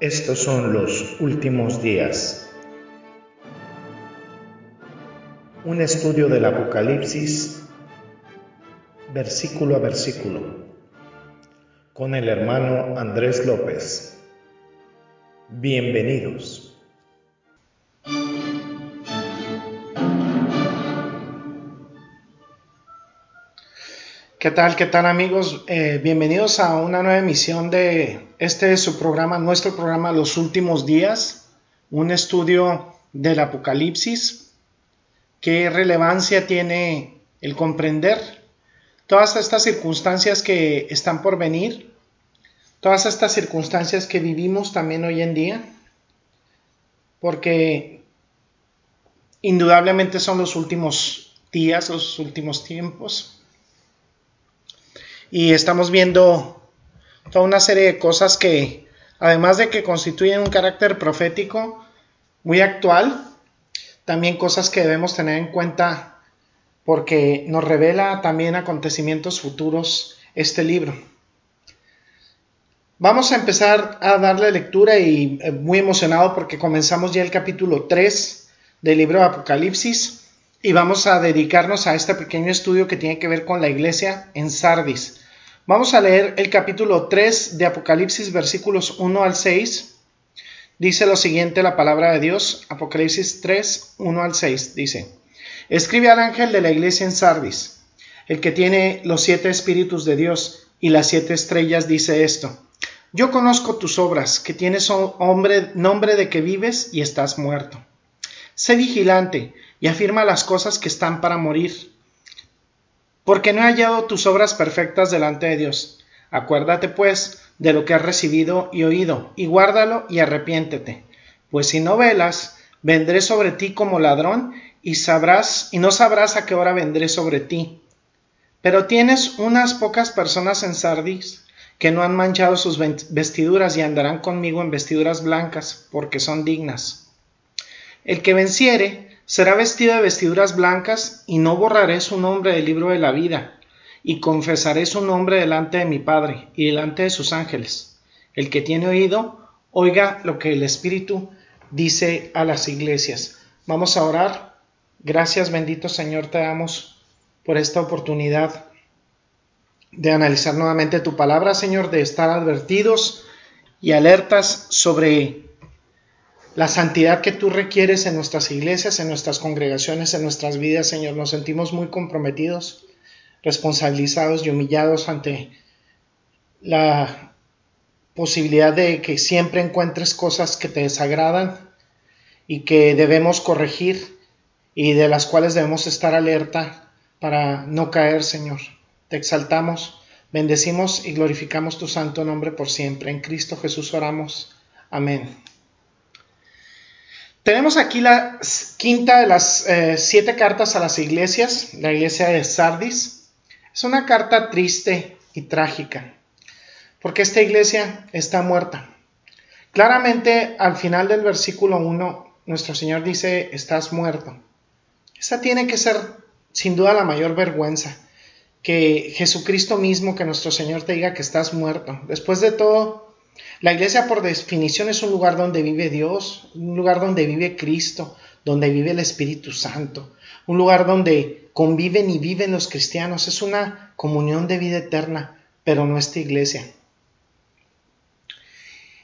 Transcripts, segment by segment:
Estos son los últimos días. Un estudio del Apocalipsis, versículo a versículo, con el hermano Andrés López. Bienvenidos. ¿Qué tal, qué tal amigos? Eh, bienvenidos a una nueva emisión de este es su programa, nuestro programa Los Últimos Días, un estudio del Apocalipsis. ¿Qué relevancia tiene el comprender todas estas circunstancias que están por venir? Todas estas circunstancias que vivimos también hoy en día, porque indudablemente son los últimos días, los últimos tiempos y estamos viendo toda una serie de cosas que, además de que constituyen un carácter profético muy actual, también cosas que debemos tener en cuenta porque nos revela también acontecimientos futuros este libro. Vamos a empezar a darle lectura y eh, muy emocionado porque comenzamos ya el capítulo 3 del libro de Apocalipsis y vamos a dedicarnos a este pequeño estudio que tiene que ver con la iglesia en Sardis. Vamos a leer el capítulo 3 de Apocalipsis versículos 1 al 6. Dice lo siguiente la palabra de Dios, Apocalipsis 3, 1 al 6. Dice, escribe al ángel de la iglesia en Sardis, el que tiene los siete espíritus de Dios y las siete estrellas, dice esto. Yo conozco tus obras, que tienes hombre, nombre de que vives y estás muerto. Sé vigilante y afirma las cosas que están para morir, porque no he hallado tus obras perfectas delante de Dios. Acuérdate, pues, de lo que has recibido y oído, y guárdalo y arrepiéntete. Pues si no velas, vendré sobre ti como ladrón, y sabrás, y no sabrás a qué hora vendré sobre ti. Pero tienes unas pocas personas en Sardis que no han manchado sus vestiduras y andarán conmigo en vestiduras blancas, porque son dignas. El que venciere será vestido de vestiduras blancas, y no borraré su nombre del libro de la vida, y confesaré su nombre delante de mi Padre y delante de sus ángeles. El que tiene oído, oiga lo que el Espíritu dice a las iglesias. Vamos a orar. Gracias, bendito Señor, te damos por esta oportunidad de analizar nuevamente tu palabra, Señor, de estar advertidos y alertas sobre la santidad que tú requieres en nuestras iglesias, en nuestras congregaciones, en nuestras vidas, Señor. Nos sentimos muy comprometidos, responsabilizados y humillados ante la posibilidad de que siempre encuentres cosas que te desagradan y que debemos corregir y de las cuales debemos estar alerta para no caer, Señor. Te exaltamos, bendecimos y glorificamos tu santo nombre por siempre. En Cristo Jesús oramos. Amén. Tenemos aquí la quinta de las eh, siete cartas a las iglesias, la iglesia de Sardis. Es una carta triste y trágica, porque esta iglesia está muerta. Claramente al final del versículo 1, nuestro Señor dice, estás muerto. Esa tiene que ser sin duda la mayor vergüenza que Jesucristo mismo, que nuestro Señor te diga que estás muerto. Después de todo, la iglesia por definición es un lugar donde vive Dios, un lugar donde vive Cristo, donde vive el Espíritu Santo, un lugar donde conviven y viven los cristianos. Es una comunión de vida eterna, pero no esta iglesia.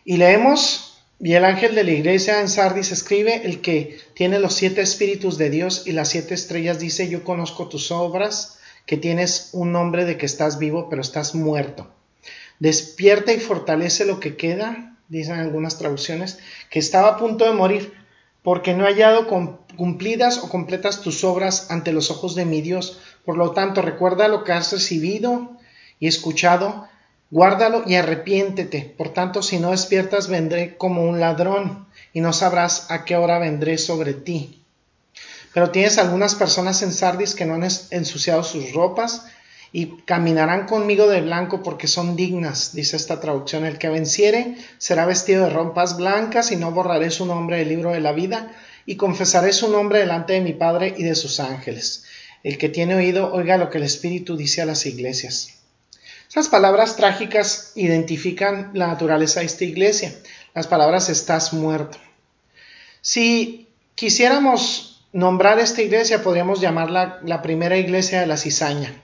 Y leemos, y el ángel de la iglesia en Sardis escribe, el que tiene los siete espíritus de Dios y las siete estrellas dice, yo conozco tus obras que tienes un nombre de que estás vivo, pero estás muerto. Despierta y fortalece lo que queda, dicen algunas traducciones, que estaba a punto de morir, porque no he hallado cumplidas o completas tus obras ante los ojos de mi Dios. Por lo tanto, recuerda lo que has recibido y escuchado, guárdalo y arrepiéntete. Por tanto, si no despiertas, vendré como un ladrón y no sabrás a qué hora vendré sobre ti. Pero tienes algunas personas en Sardis que no han ensuciado sus ropas y caminarán conmigo de blanco porque son dignas, dice esta traducción. El que venciere será vestido de rompas blancas y no borraré su nombre del libro de la vida y confesaré su nombre delante de mi Padre y de sus ángeles. El que tiene oído, oiga lo que el Espíritu dice a las iglesias. Estas palabras trágicas identifican la naturaleza de esta iglesia. Las palabras estás muerto. Si quisiéramos nombrar esta iglesia, podríamos llamarla la primera iglesia de la cizaña.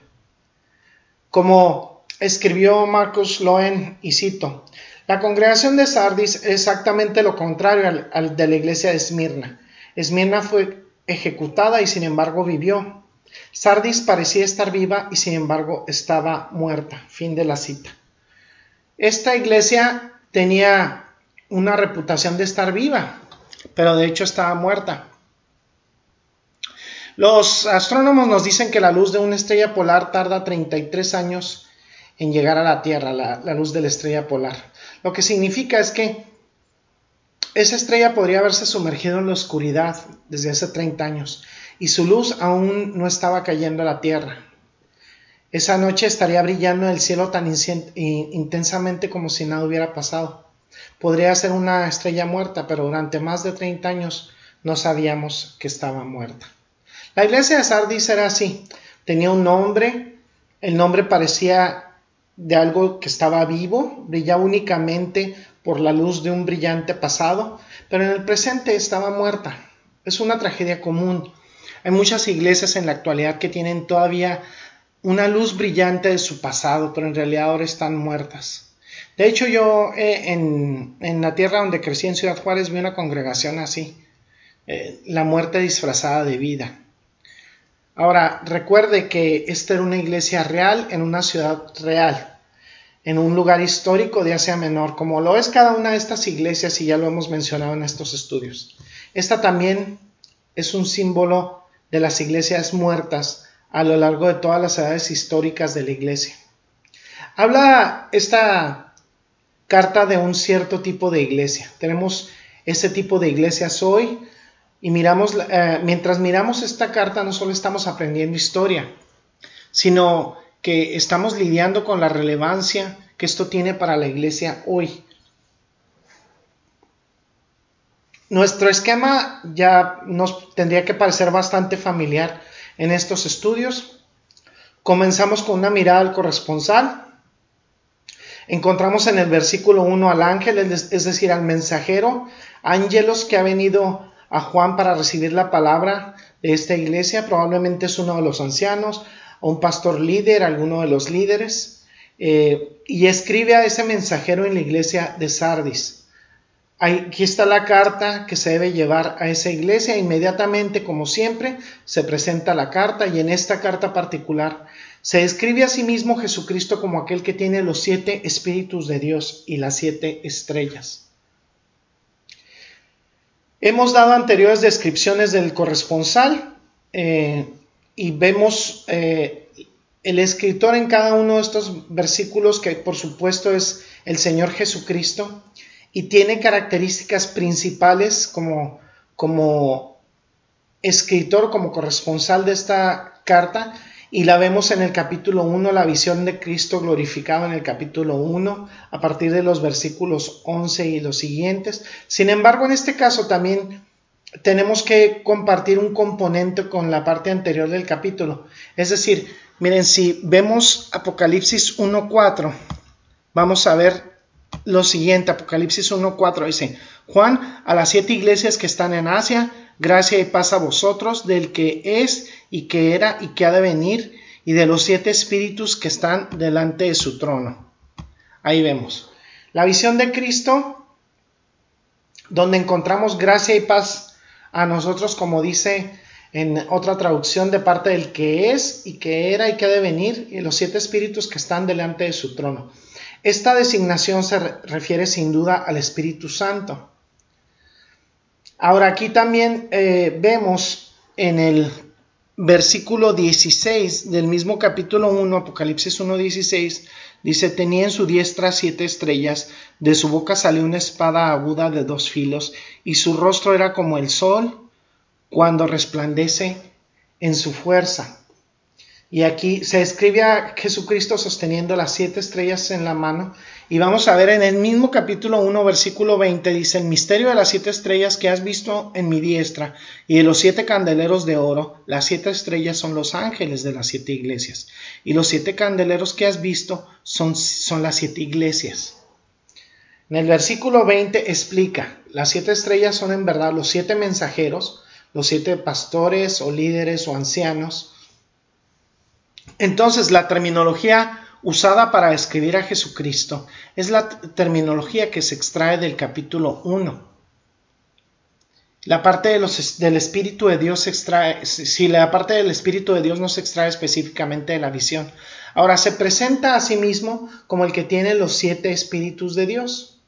Como escribió Marcus Loen, y cito, la congregación de Sardis es exactamente lo contrario al, de la iglesia de Esmirna. Esmirna fue ejecutada y sin embargo vivió. Sardis parecía estar viva y sin embargo estaba muerta. Fin de la cita. Esta iglesia tenía una reputación de estar viva, pero de hecho estaba muerta. Los astrónomos nos dicen que la luz de una estrella polar tarda 33 años en llegar a la Tierra, la, luz de la estrella polar. Lo que significa es que esa estrella podría haberse sumergido en la oscuridad desde hace 30 años y su luz aún no estaba cayendo a la Tierra. Esa noche estaría brillando en el cielo tan intensamente como si nada hubiera pasado. Podría ser una estrella muerta, pero durante más de 30 años no sabíamos que estaba muerta. La iglesia de Sardis era así. Tenía un nombre, el nombre parecía de algo que estaba vivo, brillaba únicamente por la luz de un brillante pasado, pero en el presente estaba muerta. Es una tragedia común. Hay muchas iglesias en la actualidad que tienen todavía una luz brillante de su pasado, pero en realidad ahora están muertas. De hecho, yo eh, en, la tierra donde crecí en Ciudad Juárez vi una congregación así, eh, la muerte disfrazada de vida. Ahora, recuerde que esta era una iglesia real en una ciudad real, en un lugar histórico de Asia Menor, como lo es cada una de estas iglesias y ya lo hemos mencionado en estos estudios. Esta también es un símbolo de las iglesias muertas a lo largo de todas las edades históricas de la iglesia. Habla esta carta de un cierto tipo de iglesia. Tenemos ese tipo de iglesias hoy y miramos, eh, mientras miramos esta carta no solo estamos aprendiendo historia, sino que estamos lidiando con la relevancia que esto tiene para la iglesia hoy. Nuestro esquema ya nos tendría que parecer bastante familiar en estos estudios. Comenzamos con una mirada al corresponsal, Encontramos en el versículo 1 al ángel, es decir, al mensajero, ángelos que ha venido a Juan para recibir la palabra de esta iglesia, probablemente es uno de los ancianos, o un pastor líder, alguno de los líderes, eh, y escribe a ese mensajero en la iglesia de Sardis. Aquí está la carta que se debe llevar a esa iglesia. Inmediatamente, como siempre, se presenta la carta y en esta carta particular se describe a sí mismo Jesucristo como aquel que tiene los siete espíritus de Dios y las siete estrellas. Hemos dado anteriores descripciones del corresponsal eh, y vemos eh, el escritor en cada uno de estos versículos que por supuesto es el Señor Jesucristo y tiene características principales como, como escritor, como corresponsal de esta carta y la vemos en el capítulo 1, la visión de Cristo glorificado en el capítulo 1, a partir de los versículos 11 y los siguientes. Sin embargo, en este caso también tenemos que compartir un componente con la parte anterior del capítulo. Es decir, miren, si vemos Apocalipsis 1.4, vamos a ver lo siguiente, Apocalipsis 1.4 dice, Juan, a las siete iglesias que están en Asia, gracia y paz a vosotros, del que es y que era y que ha de venir, y de los siete espíritus que están delante de su trono. Ahí vemos. La visión de Cristo, donde encontramos gracia y paz a nosotros, como dice en otra traducción de parte del que es y que era y que ha de venir, y los siete espíritus que están delante de su trono. Esta designación se refiere sin duda al Espíritu Santo. Ahora aquí también eh, vemos en el versículo 16 del mismo capítulo 1, Apocalipsis 1.16, dice, tenía en su diestra siete estrellas, de su boca salió una espada aguda de dos filos, y su rostro era como el sol cuando resplandece en su fuerza. Y aquí se escribe a Jesucristo sosteniendo las siete estrellas en la mano. Y vamos a ver en el mismo capítulo 1, versículo 20, dice, el misterio de las siete estrellas que has visto en mi diestra y de los siete candeleros de oro, las siete estrellas son los ángeles de las siete iglesias. Y los siete candeleros que has visto son, son las siete iglesias. En el versículo 20 explica, las siete estrellas son en verdad los siete mensajeros, los siete pastores o líderes o ancianos, entonces, la terminología usada para escribir a Jesucristo es la terminología que se extrae del capítulo 1. La parte del Espíritu de Dios se extrae, si la parte del Espíritu de Dios no se extrae específicamente de la visión. Ahora, se presenta a sí mismo como el que tiene los siete Espíritus de Dios.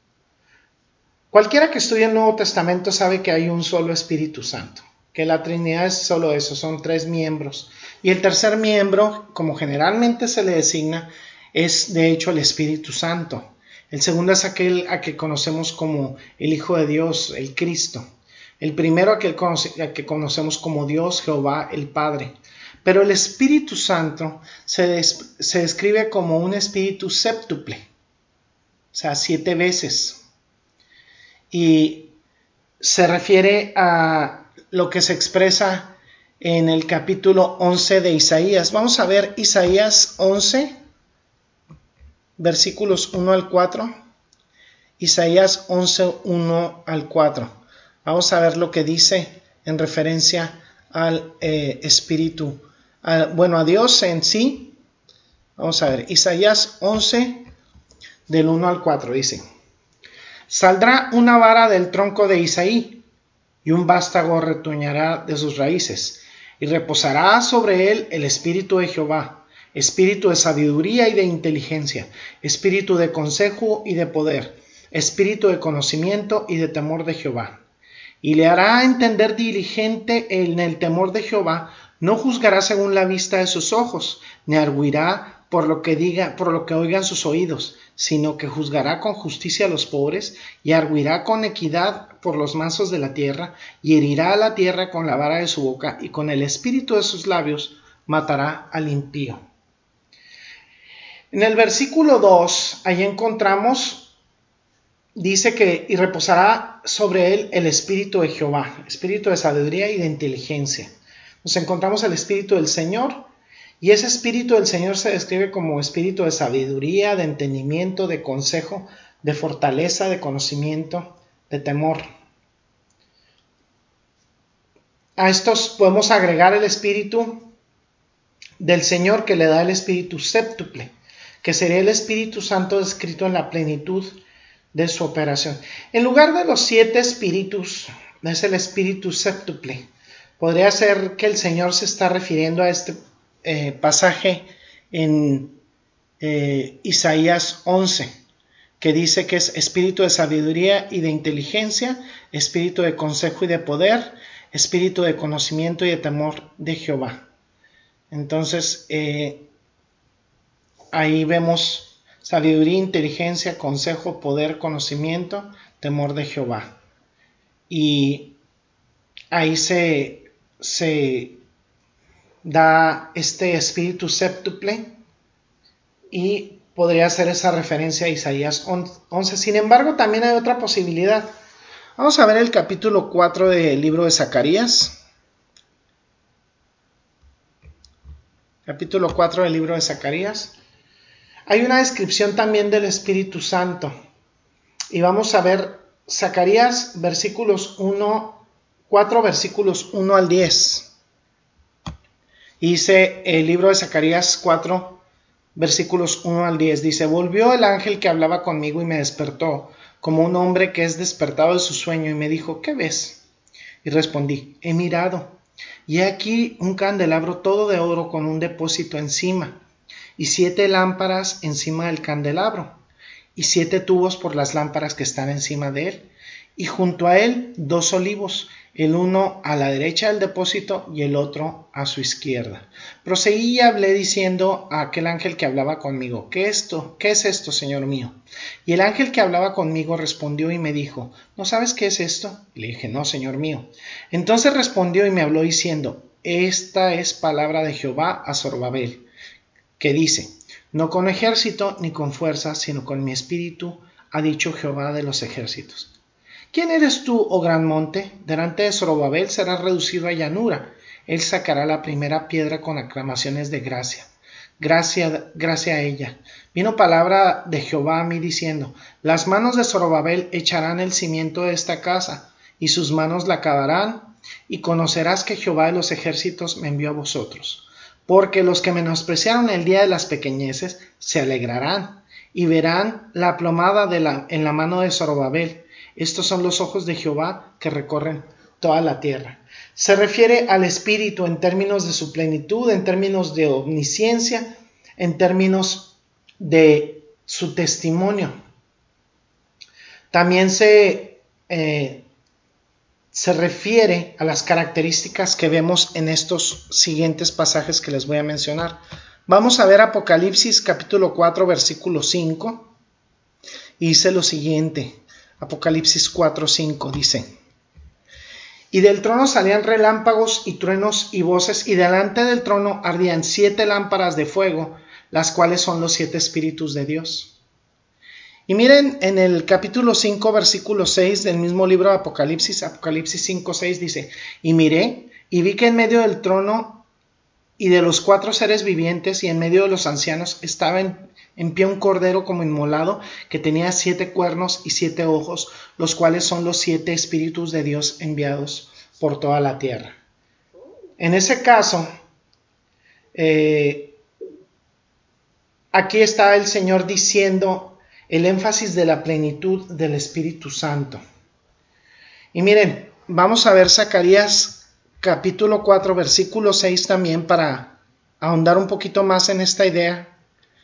Cualquiera que estudie el Nuevo Testamento sabe que hay un solo Espíritu Santo, que la Trinidad es solo eso, son tres miembros. Y el tercer miembro, como generalmente se le designa, es de hecho el Espíritu Santo. El segundo es aquel a que conocemos como el Hijo de Dios, el Cristo. El primero a que, que conocemos como Dios, Jehová, el Padre. Pero el Espíritu Santo se, se describe como un espíritu séptuple, o sea, siete veces. Y se refiere a lo que se expresa en el capítulo 11 de Isaías. Vamos a ver Isaías 11, versículos 1 al 4. Isaías 11, 1 al 4. Vamos a ver lo que dice en referencia al eh, Espíritu, bueno, a Dios en sí. Vamos a ver, Isaías 11, del 1 al 4, dice, Saldrá una vara del tronco de Isaí, y un vástago retoñará de sus raíces y reposará sobre él el espíritu de Jehová, espíritu de sabiduría y de inteligencia, espíritu de consejo y de poder, espíritu de conocimiento y de temor de Jehová. Y le hará entender diligente en el temor de Jehová, no juzgará según la vista de sus ojos, ni arguirá por lo que diga, por lo que oigan sus oídos, sino que juzgará con justicia a los pobres, y arguirá con equidad por los mansos de la tierra, y herirá a la tierra con la vara de su boca, y con el espíritu de sus labios matará al impío. En el versículo 2, ahí encontramos, dice que, y reposará sobre él el espíritu de Jehová, espíritu de sabiduría y de inteligencia. Nos encontramos el espíritu del Señor, y ese espíritu del Señor se describe como espíritu de sabiduría, de entendimiento, de consejo, de fortaleza, de conocimiento, de temor. A estos podemos agregar el espíritu del Señor que le da el espíritu séptuple, que sería el Espíritu Santo descrito en la plenitud de su operación. En lugar de los siete espíritus, es el espíritu séptuple. Podría ser que el Señor se está refiriendo a este eh, pasaje en eh, Isaías 11, que dice que es espíritu de sabiduría y de inteligencia, espíritu de consejo y de poder, espíritu de conocimiento y de temor de Jehová. Entonces, eh, ahí vemos sabiduría, inteligencia, consejo, poder, conocimiento, temor de Jehová. Y ahí se, se da este espíritu séptuple y podría hacer esa referencia a Isaías 11. Sin embargo, también hay otra posibilidad. Vamos a ver el capítulo 4 del libro de Zacarías. Capítulo 4 del libro de Zacarías. Hay una descripción también del Espíritu Santo. Y vamos a ver Zacarías versículos 1, 4 versículos 1 al 10. Dice el libro de Zacarías 4, versículos 1 al 10. Dice, volvió el ángel que hablaba conmigo y me despertó, como un hombre que es despertado de su sueño, y me dijo, ¿qué ves? Y respondí, he mirado, y he aquí un candelabro todo de oro con un depósito encima, y siete lámparas encima del candelabro, y siete tubos por las lámparas que están encima de él, y junto a él dos olivos, el uno a la derecha del depósito y el otro a su izquierda. Proseguí y hablé diciendo a aquel ángel que hablaba conmigo, ¿qué esto? ¿Qué es esto, Señor mío? Y el ángel que hablaba conmigo respondió y me dijo, ¿no sabes qué es esto? le dije, no, Señor mío. Entonces respondió y me habló diciendo, esta es palabra de Jehová a Zorobabel, que dice, no con ejército ni con fuerza, sino con mi espíritu, ha dicho Jehová de los ejércitos. ¿Quién eres tú, oh gran monte? Delante de Zorobabel serás reducido a llanura. Él sacará la primera piedra con aclamaciones de gracia. Gracia, gracia a ella. Vino palabra de Jehová a mí diciendo, las manos de Zorobabel echarán el cimiento de esta casa, y sus manos la acabarán, y conocerás que Jehová de los ejércitos me envió a vosotros. Porque los que menospreciaron el día de las pequeñeces se alegrarán, y verán la plomada en la mano de Zorobabel. Estos son los ojos de Jehová que recorren toda la tierra. Se refiere al Espíritu en términos de su plenitud, en términos de omnisciencia, en términos de su testimonio. También se, eh, se refiere a las características que vemos en estos siguientes pasajes que les voy a mencionar. Vamos a ver Apocalipsis capítulo 4 versículo 5. Y dice lo siguiente. Apocalipsis 4, 5 dice. Y del trono salían relámpagos y truenos y voces, y delante del trono ardían siete lámparas de fuego, las cuales son los siete espíritus de Dios. Y miren en el capítulo 5, versículo 6 del mismo libro de Apocalipsis, Apocalipsis 5, 6 dice, y miré y vi que en medio del trono y de los cuatro seres vivientes y en medio de los ancianos estaba en, pie un cordero como inmolado que tenía siete cuernos y siete ojos, los cuales son los siete espíritus de Dios enviados por toda la tierra. En ese caso, eh, Aquí está el Señor diciendo el énfasis de la plenitud del Espíritu Santo. Y miren, vamos a ver Zacarías capítulo 4, versículo 6 también para ahondar un poquito más en esta idea.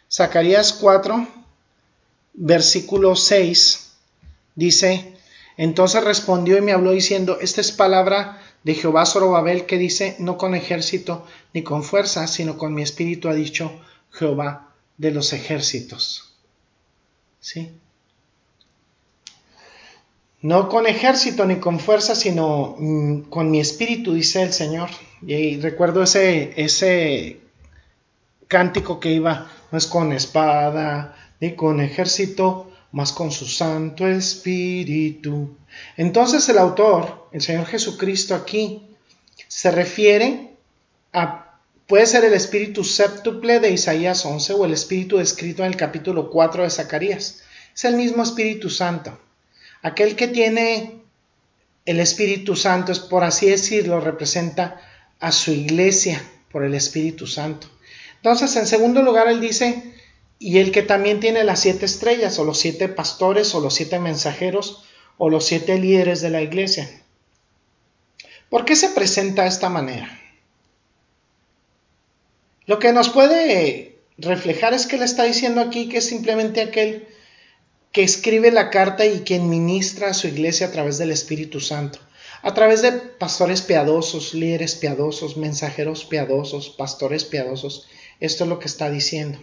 Zacarías 4, versículo 6 dice, entonces respondió y me habló diciendo, esta es palabra de Jehová Zorobabel que dice, no con ejército ni con fuerza, sino con mi espíritu ha dicho Jehová de los ejércitos. ¿Sí? No con ejército ni con fuerza, sino mm, con mi espíritu, dice el Señor. Y recuerdo ese, ese cántico que iba, no es con espada ni con ejército, mas con su Santo Espíritu. Entonces el autor, el Señor Jesucristo aquí, se refiere a Puede ser el espíritu séptuple de Isaías 11 o el espíritu descrito en el capítulo 4 de Zacarías. Es el mismo Espíritu Santo. Aquel que tiene el Espíritu Santo, es por así decirlo, representa a su iglesia por el Espíritu Santo. Entonces, en segundo lugar, él dice, y el que también tiene las siete estrellas, o los siete pastores, o los siete mensajeros, o los siete líderes de la iglesia. ¿Por qué se presenta de esta manera? Lo que nos puede reflejar es que él está diciendo aquí que es simplemente aquel que escribe la carta y quien ministra a su iglesia a través del Espíritu Santo, a través de pastores piadosos, líderes piadosos, mensajeros piadosos, pastores piadosos. Esto es lo que está diciendo.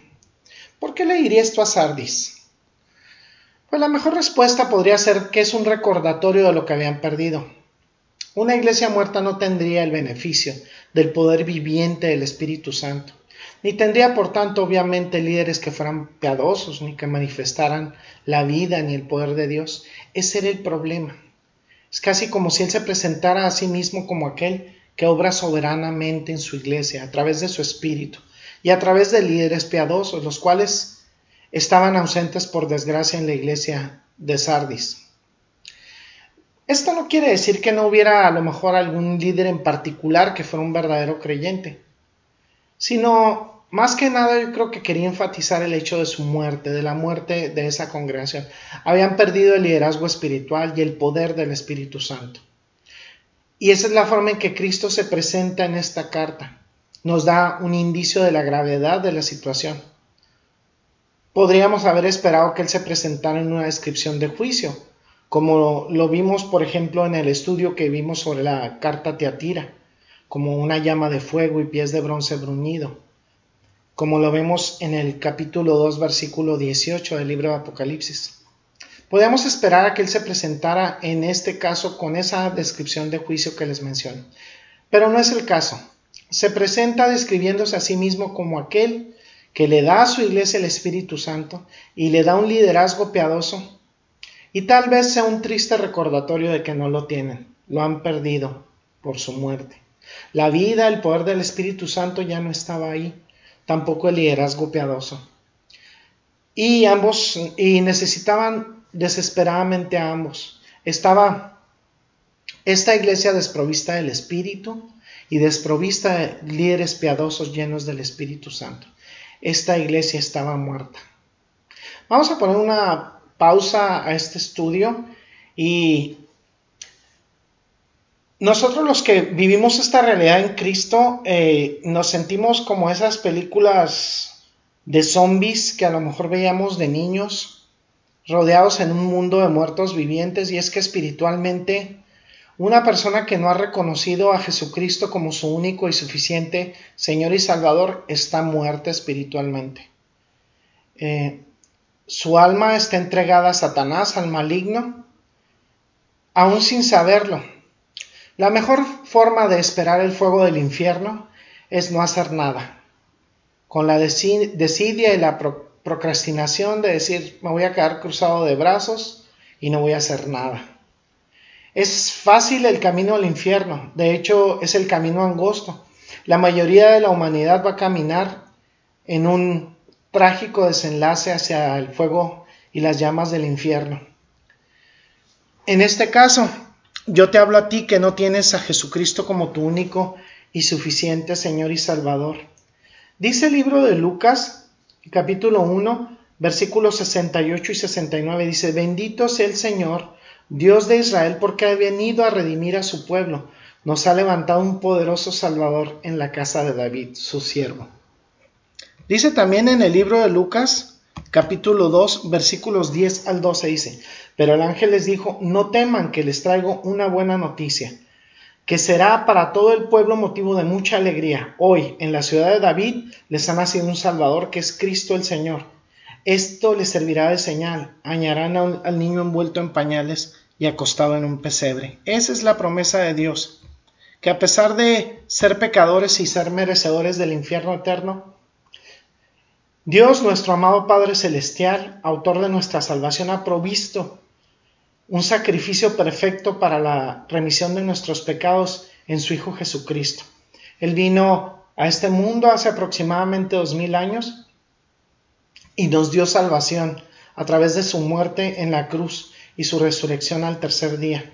¿Por qué le diría esto a Sardis? Pues la mejor respuesta podría ser que es un recordatorio de lo que habían perdido. Una iglesia muerta no tendría el beneficio del poder viviente del Espíritu Santo, ni tendría por tanto obviamente líderes que fueran piadosos, ni que manifestaran la vida ni el poder de Dios. Ese era el problema. Es casi como si Él se presentara a sí mismo como aquel que obra soberanamente en su iglesia a través de su Espíritu y a través de líderes piadosos, los cuales estaban ausentes por desgracia en la iglesia de Sardis. Esto no quiere decir que no hubiera a lo mejor algún líder en particular que fuera un verdadero creyente, sino más que nada yo creo que quería enfatizar el hecho de su muerte, de la muerte de esa congregación. Habían perdido el liderazgo espiritual y el poder del Espíritu Santo. Y esa es la forma en que Cristo se presenta en esta carta. Nos da un indicio de la gravedad de la situación. Podríamos haber esperado que Él se presentara en una descripción de juicio, como lo vimos, por ejemplo, en el estudio que vimos sobre la carta Teatira, como una llama de fuego y pies de bronce bruñido, como lo vemos en el capítulo 2, versículo 18 del libro de Apocalipsis. Podemos esperar a que Él se presentara en este caso con esa descripción de juicio que les menciono, pero no es el caso. se presenta describiéndose a sí mismo como aquel que le da a su iglesia el Espíritu Santo y le da un liderazgo piadoso, y tal vez sea un triste recordatorio de que no lo tienen, lo han perdido por su muerte. La vida, el poder del Espíritu Santo ya no estaba ahí, tampoco el liderazgo piadoso. Y ambos, y necesitaban desesperadamente a ambos. Estaba esta iglesia desprovista del Espíritu y desprovista de líderes piadosos llenos del Espíritu Santo esta iglesia estaba muerta. Vamos a poner una pausa a este estudio y nosotros los que vivimos esta realidad en Cristo eh, nos sentimos como esas películas de zombies que a lo mejor veíamos de niños, rodeados en un mundo de muertos vivientes y es que espiritualmente una persona que no ha reconocido a Jesucristo como su único y suficiente Señor y Salvador está muerta espiritualmente. Eh, su alma está entregada a Satanás, al maligno, aún sin saberlo. La mejor forma de esperar el fuego del infierno es no hacer nada. Con la desidia y la procrastinación de decir me voy a quedar cruzado de brazos y no voy a hacer nada. Es fácil el camino al infierno, de hecho es el camino angosto. La mayoría de la humanidad va a caminar en un trágico desenlace hacia el fuego y las llamas del infierno. En este caso, yo te hablo a ti que no tienes a Jesucristo como tu único y suficiente Señor y Salvador. Dice el libro de Lucas, capítulo 1, versículos 68 y 69, dice, bendito sea el Señor, Dios de Israel, porque ha venido a redimir a su pueblo, nos ha levantado un poderoso Salvador en la casa de David, su siervo. Dice también en el libro de Lucas, capítulo 2, versículos 10 al 12, dice, pero el ángel les dijo, no teman que les traigo una buena noticia, que será para todo el pueblo motivo de mucha alegría. Hoy, en la ciudad de David, les ha nacido un Salvador, que es Cristo el Señor. Esto les servirá de señal. Añarán al niño envuelto en pañales y acostado en un pesebre. Esa es la promesa de Dios, que a pesar de ser pecadores y ser merecedores del infierno eterno, Dios, nuestro amado Padre Celestial, autor de nuestra salvación, ha provisto un sacrificio perfecto para la remisión de nuestros pecados en su Hijo Jesucristo. Él vino a este mundo hace aproximadamente dos mil años y nos dio salvación a través de su muerte en la cruz y su resurrección al tercer día.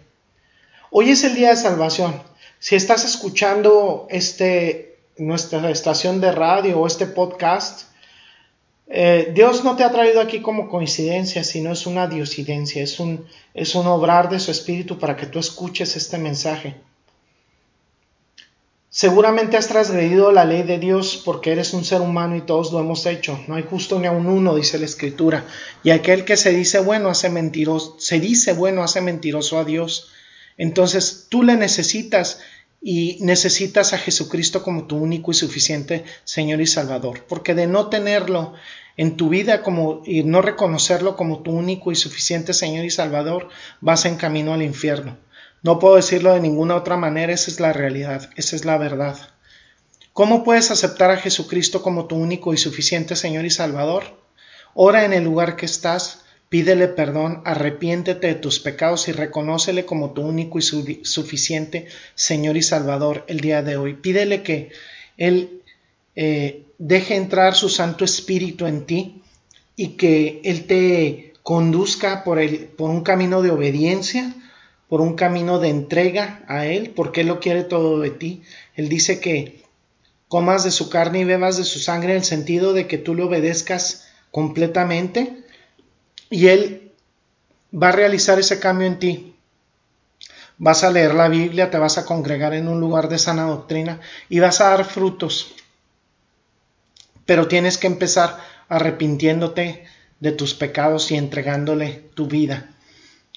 Hoy es el día de salvación. Si estás escuchando este, nuestra estación de radio o este podcast, eh, Dios no te ha traído aquí como coincidencia, sino es una diosidencia, es un, es un obrar de su espíritu para que tú escuches este mensaje. Seguramente has transgredido la ley de Dios porque eres un ser humano y todos lo hemos hecho. No hay justo ni a un uno, dice la Escritura. Y aquel que se dice bueno hace mentiroso, se dice bueno hace mentiroso a Dios. Entonces tú le necesitas y necesitas a Jesucristo como tu único y suficiente Señor y Salvador, porque de no tenerlo en tu vida como y no reconocerlo como tu único y suficiente Señor y Salvador, vas en camino al infierno. No puedo decirlo de ninguna otra manera, esa es la realidad, esa es la verdad. ¿Cómo puedes aceptar a Jesucristo como tu único y suficiente Señor y Salvador? Ora en el lugar que estás, pídele perdón, arrepiéntete de tus pecados y reconócele como tu único y suficiente Señor y Salvador el día de hoy. Pídele que Él eh, deje entrar su Santo Espíritu en ti y que Él te conduzca por, por un camino de obediencia por un camino de entrega a Él, porque Él lo quiere todo de ti. Él dice que comas de su carne y bebas de su sangre en el sentido de que tú le obedezcas completamente y Él va a realizar ese cambio en ti. Vas a leer la Biblia, te vas a congregar en un lugar de sana doctrina y vas a dar frutos. Pero tienes que empezar arrepintiéndote de tus pecados y entregándole tu vida.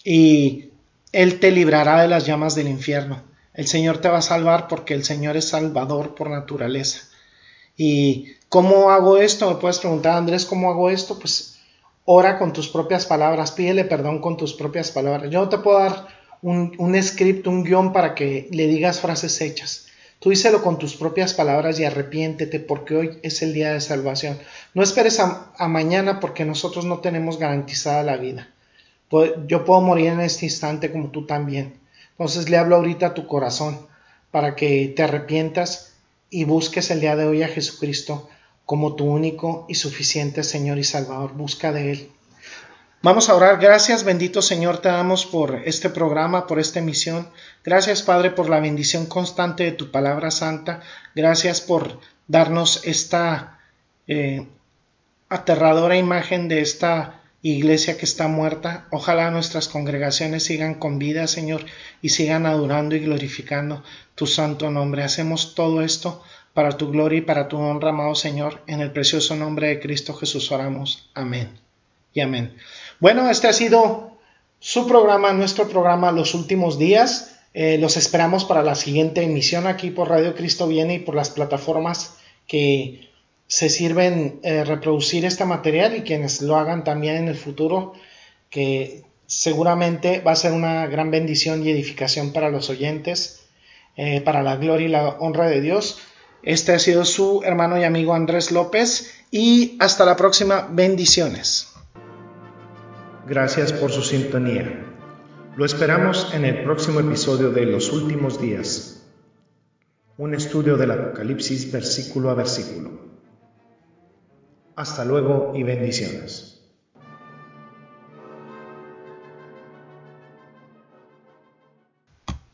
Y él te librará de las llamas del infierno. El Señor te va a salvar porque el Señor es salvador por naturaleza. ¿Y cómo hago esto? Me puedes preguntar, Andrés, ¿cómo hago esto? Pues ora con tus propias palabras, pídele perdón con tus propias palabras. Yo no te puedo dar un, script, un guion para que le digas frases hechas. Tú díselo con tus propias palabras y arrepiéntete porque hoy es el día de salvación. No esperes a, mañana porque nosotros no tenemos garantizada la vida. Yo puedo morir en este instante como tú también. Entonces le hablo ahorita a tu corazón para que te arrepientas y busques el día de hoy a Jesucristo como tu único y suficiente Señor y Salvador. Busca de Él. Vamos a orar. Gracias, bendito Señor, te damos por este programa, por esta emisión. Gracias, Padre, por la bendición constante de tu palabra santa. Gracias por darnos esta eh, aterradora imagen de esta iglesia que está muerta. Ojalá nuestras congregaciones sigan con vida, Señor, y sigan adorando y glorificando tu santo nombre. Hacemos todo esto para tu gloria y para tu honra, amado Señor. En el precioso nombre de Cristo Jesús oramos. Amén. Y amén. Bueno, este ha sido su programa, nuestro programa Los Últimos Días. Eh, los esperamos para la siguiente emisión aquí por Radio Cristo Viene y por las plataformas que se sirven eh, reproducir este material y quienes lo hagan también en el futuro, que seguramente va a ser una gran bendición y edificación para los oyentes, eh, para la gloria y la honra de Dios. Este ha sido su hermano y amigo Andrés López y hasta la próxima. Bendiciones. Gracias por su sintonía. Lo esperamos en el próximo episodio de Los Últimos Días, un estudio del Apocalipsis versículo a versículo. Hasta luego y bendiciones.